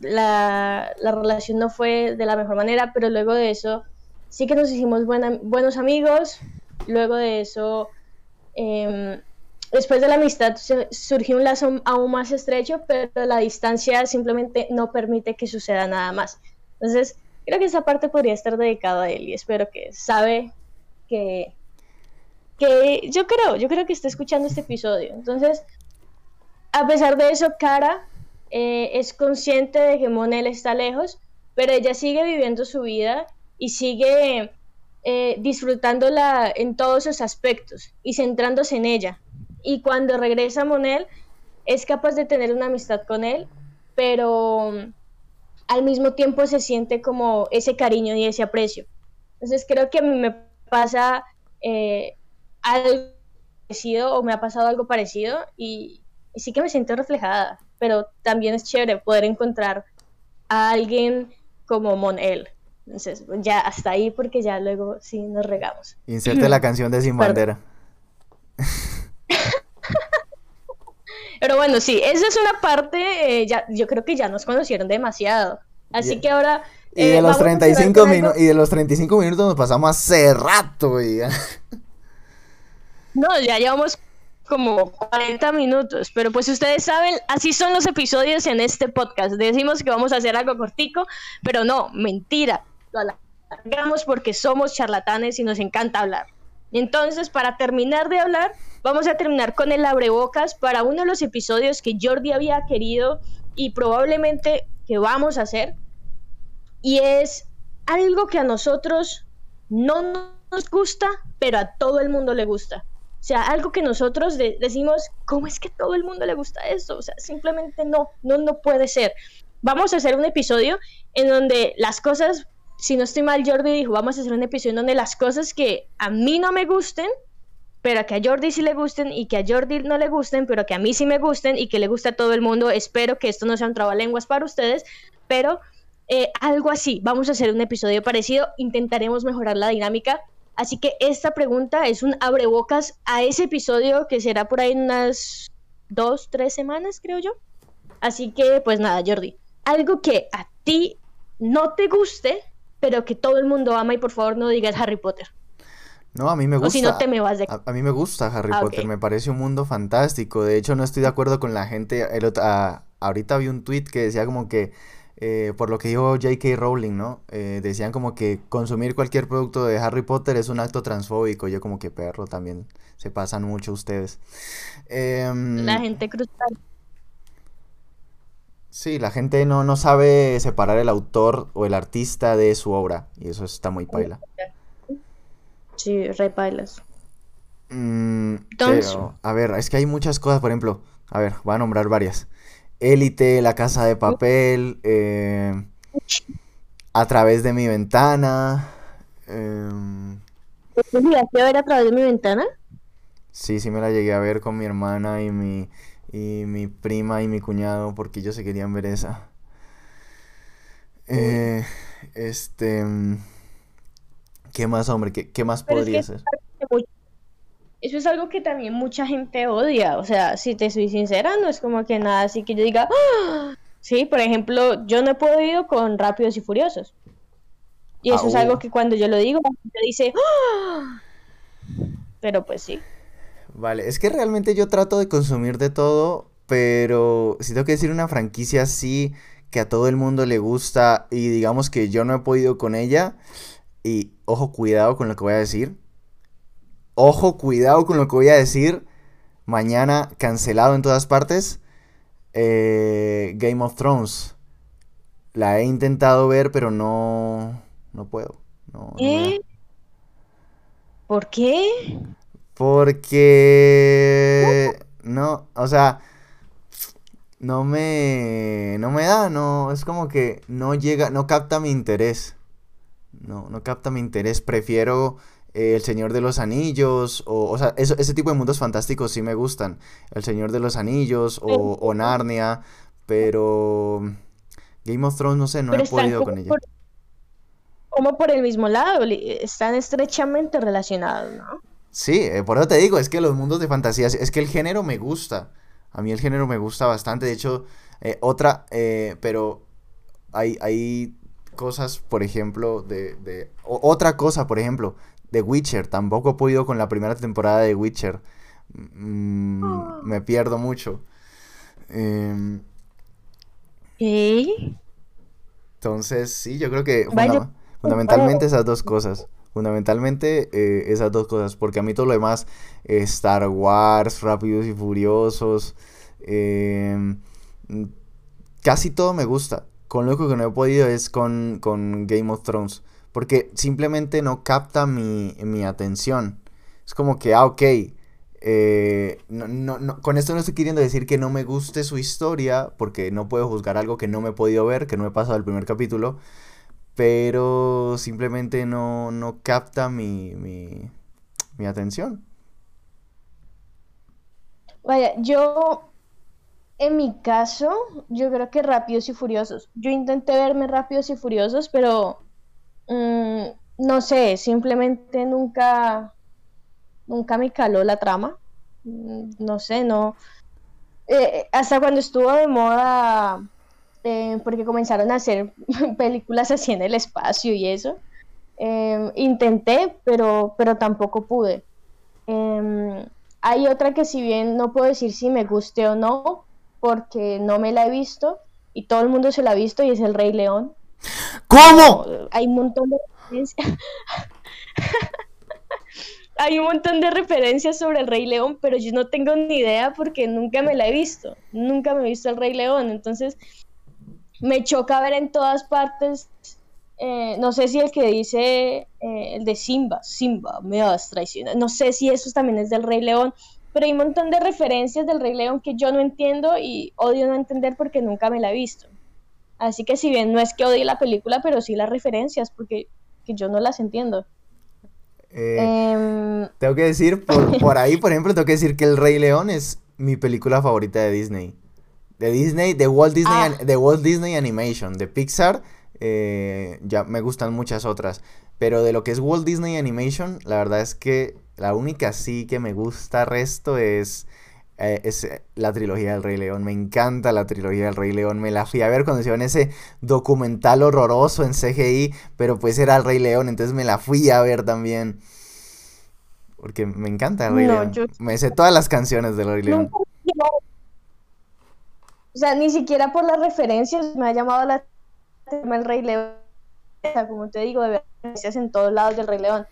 la, relación no fue de la mejor manera, pero luego de eso sí que nos hicimos buenos amigos. Luego de eso, em, después de la amistad surgió un lazo aún más estrecho, pero la distancia simplemente no permite que suceda nada más. Entonces, creo que esa parte podría estar dedicada a él y espero que sabe que, que yo creo, yo creo que está escuchando este episodio. Entonces, a pesar de eso, Cara eh, es consciente de que Monel está lejos, pero ella sigue viviendo su vida y sigue eh, disfrutándola en todos sus aspectos y centrándose en ella. Y cuando regresa Monel, es capaz de tener una amistad con él, pero al mismo tiempo se siente como ese cariño y ese aprecio. Entonces creo que me pasa eh, algo parecido o me ha pasado algo parecido y, sí que me siento reflejada, pero también es chévere poder encontrar a alguien como Monel. Entonces, ya hasta ahí porque ya luego sí nos regamos.
Inserte la canción de Sin Bandera. [LAUGHS]
Pero bueno, sí, esa es una parte, eh, ya, yo creo que ya nos conocieron demasiado. Así que ahora...
y, de eh, los 35 y de los 35 minutos nos pasamos hace rato, ya.
No, ya llevamos como 40 minutos, pero pues ustedes saben, así son los episodios en este podcast. Decimos que vamos a hacer algo cortico, pero no, mentira. Lo alargamos porque somos charlatanes y nos encanta hablar. Entonces, para terminar de hablar, vamos a terminar con el abrebocas para uno de los episodios que Jordi había querido y probablemente que vamos a hacer. Y es algo que a nosotros no nos gusta, pero a todo el mundo le gusta. O sea, algo que nosotros decimos, ¿cómo es que a todo el mundo le gusta eso? O sea, simplemente no, no, no puede ser. Vamos a hacer un episodio en donde las cosas si no estoy mal, Jordi dijo, vamos a hacer un episodio donde las cosas que a mí no me gusten, pero que a Jordi sí le gusten y que a Jordi no le gusten, pero que a mí sí me gusten y que le guste a todo el mundo. Espero que esto no sea un trabalenguas para ustedes, pero eh, algo así. Vamos a hacer un episodio parecido, intentaremos mejorar la dinámica. Así que esta pregunta es un abrebocas a ese episodio que será por ahí unas dos, tres semanas, creo yo. Así que, pues nada, Jordi, algo que a ti no te guste, pero que todo el mundo ama y por favor no digas Harry Potter.
No, a mí me gusta.
O si no te me vas de...
a, mí me gusta Harry ah, Potter, me parece un mundo fantástico. De hecho, no estoy de acuerdo con la gente. El, ahorita vi un tweet que decía como que, eh, por lo que dijo J.K. Rowling, ¿no? Eh, decían como que consumir cualquier producto de Harry Potter es un acto transfóbico. Yo como que perro también se pasan mucho ustedes.
Em, la gente cruzada.
Sí, la gente no, no sabe separar el autor o el artista de su obra. Y eso está muy paila.
Sí, re pailas.
Mm, a ver, es que hay muchas cosas, por ejemplo, a ver, voy a nombrar varias. Élite, La Casa de Papel, eh, A través de mi ventana. Eh,
¿Llegaste a ver a través de mi ventana?
Sí, sí me la llegué a ver con mi hermana y mi, y mi prima y mi cuñado porque ellos se querían ver esa. Eh, este... ¿Qué más, hombre? ¿Qué, más podría ser?
Eso es algo que también mucha gente odia. O sea, si te soy sincera, no es como que nada así que yo diga... ¡Ah! Sí, por ejemplo, yo no he podido con Rápidos y Furiosos. Y eso es algo que cuando yo lo digo, la gente dice... ¡Ah! Pero pues sí.
Vale, es que realmente yo trato de consumir de todo, pero si tengo que decir una franquicia así que a todo el mundo le gusta y digamos que yo no he podido con ella. Y ojo, cuidado con lo que voy a decir. Ojo, cuidado con lo que voy a decir. Mañana cancelado en todas partes. Eh, Game of Thrones. La he intentado ver, pero no, no puedo. No,
¿Eh? ¿Por qué?
Porque no, o sea, no me no me da, no, es como que no llega, no capta mi interés. No, no capta mi interés, prefiero eh, El Señor de los Anillos, o, o sea, ese tipo de mundos fantásticos sí me gustan. El Señor de los Anillos o, o Narnia, pero Game of Thrones no sé, no he podido con ella.
como por el mismo lado, están estrechamente relacionados, ¿no?
Sí, eh, por eso te digo, es que los mundos de fantasía, es que el género me gusta. A mí el género me gusta bastante. De hecho, eh, otra, eh, pero hay, hay cosas, por ejemplo, de, otra cosa, por ejemplo, de Witcher. Tampoco he podido con la primera temporada de Witcher. Mm, ah. Me pierdo mucho. Eh, Entonces, sí, yo creo que fundamentalmente esas dos cosas. Fundamentalmente eh, esas dos cosas, porque a mí todo lo demás, Star Wars, Rápidos y Furiosos, em, casi todo me gusta. Con lo que no he podido es con, Game of Thrones, porque simplemente no capta mi, atención. Es como que, ah, ok, eh, con esto no estoy queriendo decir que no me guste su historia, porque no puedo juzgar algo que no me he podido ver, que no he pasado el primer capítulo pero simplemente no, no capta mi, mi, mi atención.
Vaya, yo, en mi caso, yo creo que Rápidos y Furiosos. Yo intenté verme Rápidos y Furiosos, pero mm, no sé, simplemente nunca, nunca me caló la trama. Mm, no sé, no. Eh, hasta cuando estuvo de moda eh, porque comenzaron a hacer [LAUGHS] películas así en el espacio y eso. Em, intenté, pero, pero tampoco pude. Em, hay otra que si bien no puedo decir si me guste o no, porque no me la he visto y todo el mundo se la ha visto y es El Rey León.
¿Cómo?
hay un montón de referencias. [LAUGHS] hay un montón de referencias sobre el Rey León, pero yo no tengo ni idea porque nunca me la he visto. Nunca me he visto el Rey León. Entonces, me choca ver en todas partes, eh, no sé si el que dice, eh, el de Simba, Simba, me vas traicionar, no sé si eso también es del Rey León, pero hay un montón de referencias del Rey León que yo no entiendo y odio no entender porque nunca me la he visto. Así que si bien no es que odie la película, pero sí las referencias, porque yo no las entiendo.
Eh, em, tengo que decir, por, [LAUGHS] por ahí, por ejemplo, tengo que decir que El Rey León es mi película favorita de Disney de Disney, de Walt Disney, ah. de Walt Disney Animation, de Pixar, eh, ya me gustan muchas otras. Pero de lo que es Walt Disney Animation, la verdad es que la única sí que me gusta resto es, eh, es eh, la trilogía del Rey León. Me encanta la trilogía del Rey León. Me la fui a ver cuando hicieron ese documental horroroso en CGI, pero pues era el Rey León, entonces me la fui a ver también. Porque me encanta el Rey León. Me sé todas las canciones del Rey León.
O sea, ni siquiera por las referencias me ha llamado la atención el Rey León. O sea, como te digo, de referencias en todos lados del Rey León.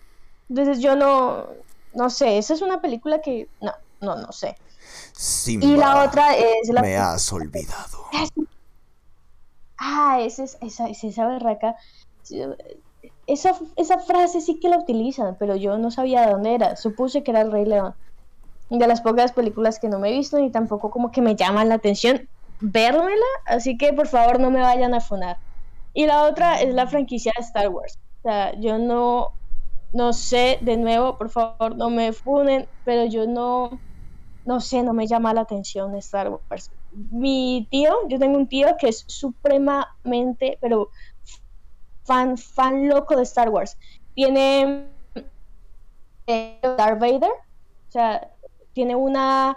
Entonces yo no, no sé, esa es una película que, no, no, no sé.
y la otra es la... Me has olvidado.
Ah, esa es esa, esa berraca. Esa, esa frase sí que la utilizan, pero yo no sabía de dónde era. Supuse que era el Rey León. De las pocas películas que no me he visto ni tampoco como que me llaman la atención vérmela, así que por favor no me vayan a funar. Y la otra es la franquicia de Star Wars. O sea, yo no, no sé, de nuevo, por favor no me funen, pero yo no, no sé, no me llama la atención Star Wars. Mi tío, yo tengo un tío que es supremamente, pero fan, fan loco de Star Wars. Tiene eh, Darth Vader, o sea, tiene una,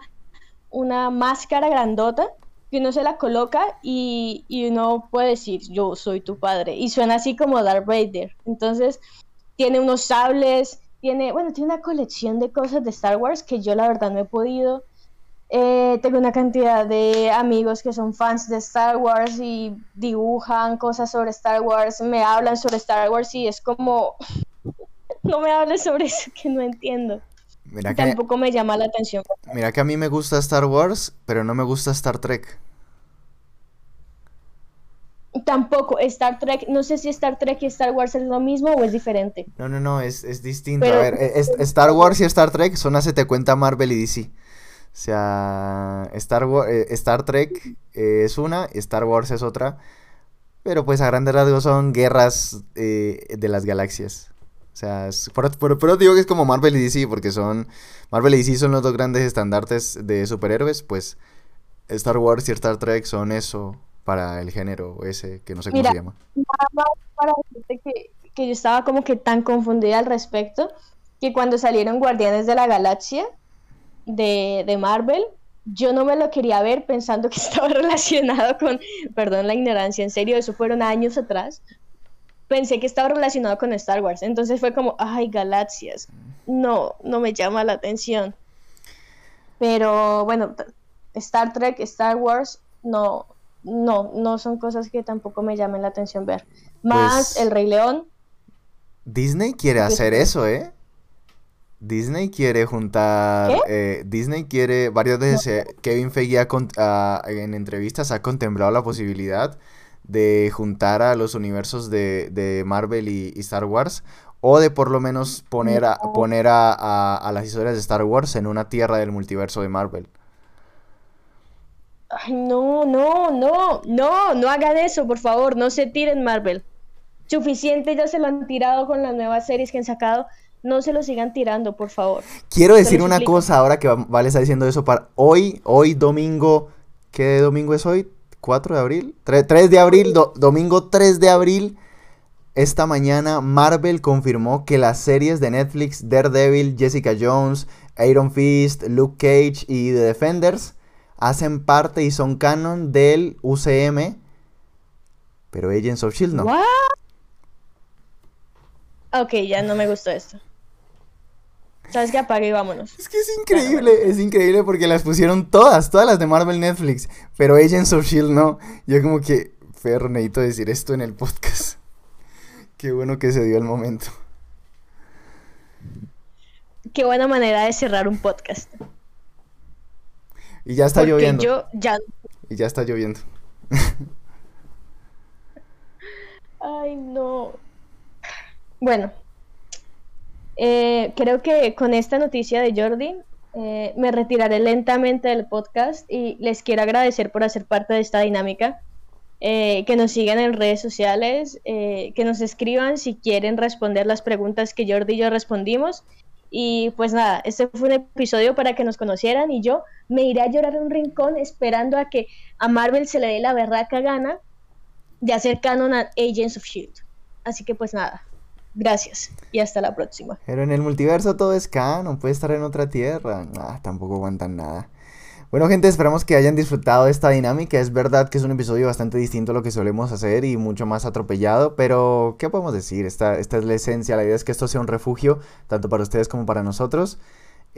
una máscara grandota que uno se la coloca y, uno puede decir, yo soy tu padre. Y suena así como Darth Vader. Entonces, tiene unos sables, tiene, bueno, tiene una colección de cosas de Star Wars que yo la verdad no he podido Eh, tengo una cantidad de amigos que son fans de Star Wars y dibujan cosas sobre Star Wars, me hablan sobre Star Wars y es como, [LAUGHS] no me hables sobre eso que no entiendo. Mira que, Tampoco me llama la atención.
Mira que a mí me gusta Star Wars, pero no me gusta Star Trek.
Tampoco, Star Trek, no sé si Star Trek y Star Wars es lo mismo o es diferente.
No, no, no, es, distinto. a ver, Star Wars y Star Trek son hace te cuenta Marvel y DC. O sea, Star, eh, Star Trek es una, Star Wars es otra. Pero pues a grandes rasgos son guerras eh, de las galaxias. O sea, pero, digo que es como Marvel y DC, porque son. Marvel y DC son los dos grandes estandartes de superhéroes. Pues Star Wars y Star Trek son eso para el género ese que no sé cómo se llama.
Para decirte que, que yo estaba como que tan confundida al respecto que cuando salieron Guardianes de la Galaxia de, Marvel, yo no me lo quería ver pensando que [LAUGHS] estaba relacionado con, perdón la ignorancia, en serio, eso fueron años atrás. Pensé que estaba relacionado con Star Wars, entonces fue como, ay, galaxias. No, no me llama la atención. Pero bueno, Star Trek, Star Wars, no, no, no son cosas que tampoco me llamen la atención ver. Más pues El Rey León.
Disney quiere hacer eso, ¿eh? Disney quiere juntar. Eh, Disney quiere. Varias veces Kevin Feige en entrevistas ha contemplado la posibilidad de juntar a los universos de, Marvel y, Star Wars. O de por lo menos poner, a, poner a, las historias de Star Wars en una tierra del multiverso de Marvel.
Ay, no, no, no, no, no hagan eso, por favor, no se tiren Marvel. Suficiente ya se lo han tirado con las nuevas series que han sacado no se lo sigan tirando, por favor.
Quiero decir una cosa ahora que Vale está diciendo eso para hoy, hoy domingo, ¿qué domingo es hoy? ¿4 de abril? 3, de abril, domingo 3 de abril. Esta mañana Marvel confirmó que las series de Netflix Daredevil, Jessica Jones, Iron Fist, Luke Cage y The Defenders hacen parte y son canon del UCM, pero Agents of Shield no.
Ok, ya no me gustó esto. ¿Sabes qué? Apague y vámonos.
Es que es increíble, es increíble porque las pusieron todas, todas las de Marvel Netflix, pero Agents of Shield no. Yo como que, ferro, necesito decir esto en el podcast. [LAUGHS] Qué bueno que se dio el momento.
Qué buena manera de cerrar un podcast.
Y ya está lloviendo. Yo ya... Y ya está lloviendo. [LAUGHS]
Ay, no. Bueno, eh, creo que con esta noticia de Jordi eh, me retiraré lentamente del podcast y les quiero agradecer por hacer parte de esta dinámica. Eh, que nos sigan en redes sociales, que nos escriban si quieren responder las preguntas que Jordi y yo respondimos. Y pues nada, este fue un episodio para que nos conocieran y yo me iré a llorar en un rincón esperando a que a Marvel se le dé la berraca gana de hacer canon a Agents of Shield. Así que pues nada, Gracias y hasta la próxima.
Pero en el multiverso todo es canon, puede estar en otra tierra. Ah, tampoco aguantan nada. Bueno, gente, esperamos que hayan disfrutado de esta dinámica. Es verdad que es un episodio bastante distinto a lo que solemos hacer y mucho más atropellado, pero ¿qué podemos decir? Esta, esta es la esencia. La idea es que esto sea un refugio, tanto para ustedes como para nosotros.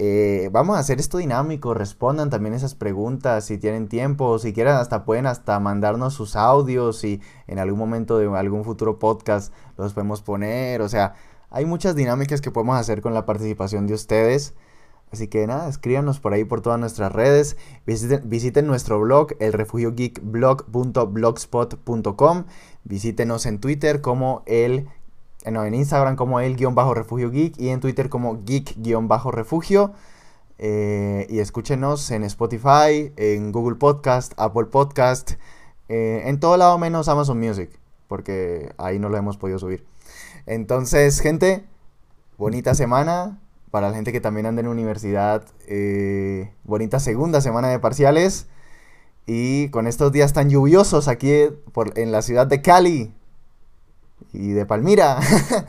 Eh, vamos a hacer esto dinámico, respondan también esas preguntas si tienen tiempo, si quieren hasta pueden hasta mandarnos sus audios y en algún momento de algún futuro podcast los podemos poner, o sea, hay muchas dinámicas que podemos hacer con la participación de ustedes. Así que nada, escríbanos por ahí por todas nuestras redes. Visiten, nuestro blog, elrefugiogeekblog.blogspot.com. Visítenos en Twitter como el en Instagram como el guion bajo refugio geek y en Twitter como geek guion bajo refugio. Eh, y escúchenos en Spotify, en Google Podcast, Apple Podcast, eh, en todo lado menos Amazon Music, porque ahí no lo hemos podido subir. Entonces, gente, bonita semana. Para la gente que también anda en universidad, eh, bonita segunda semana de parciales. Y con estos días tan lluviosos aquí en la ciudad de Cali, y de Palmira.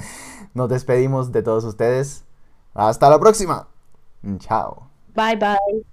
[LAUGHS] Nos despedimos de todos ustedes. Hasta la próxima. Chao.
Bye bye.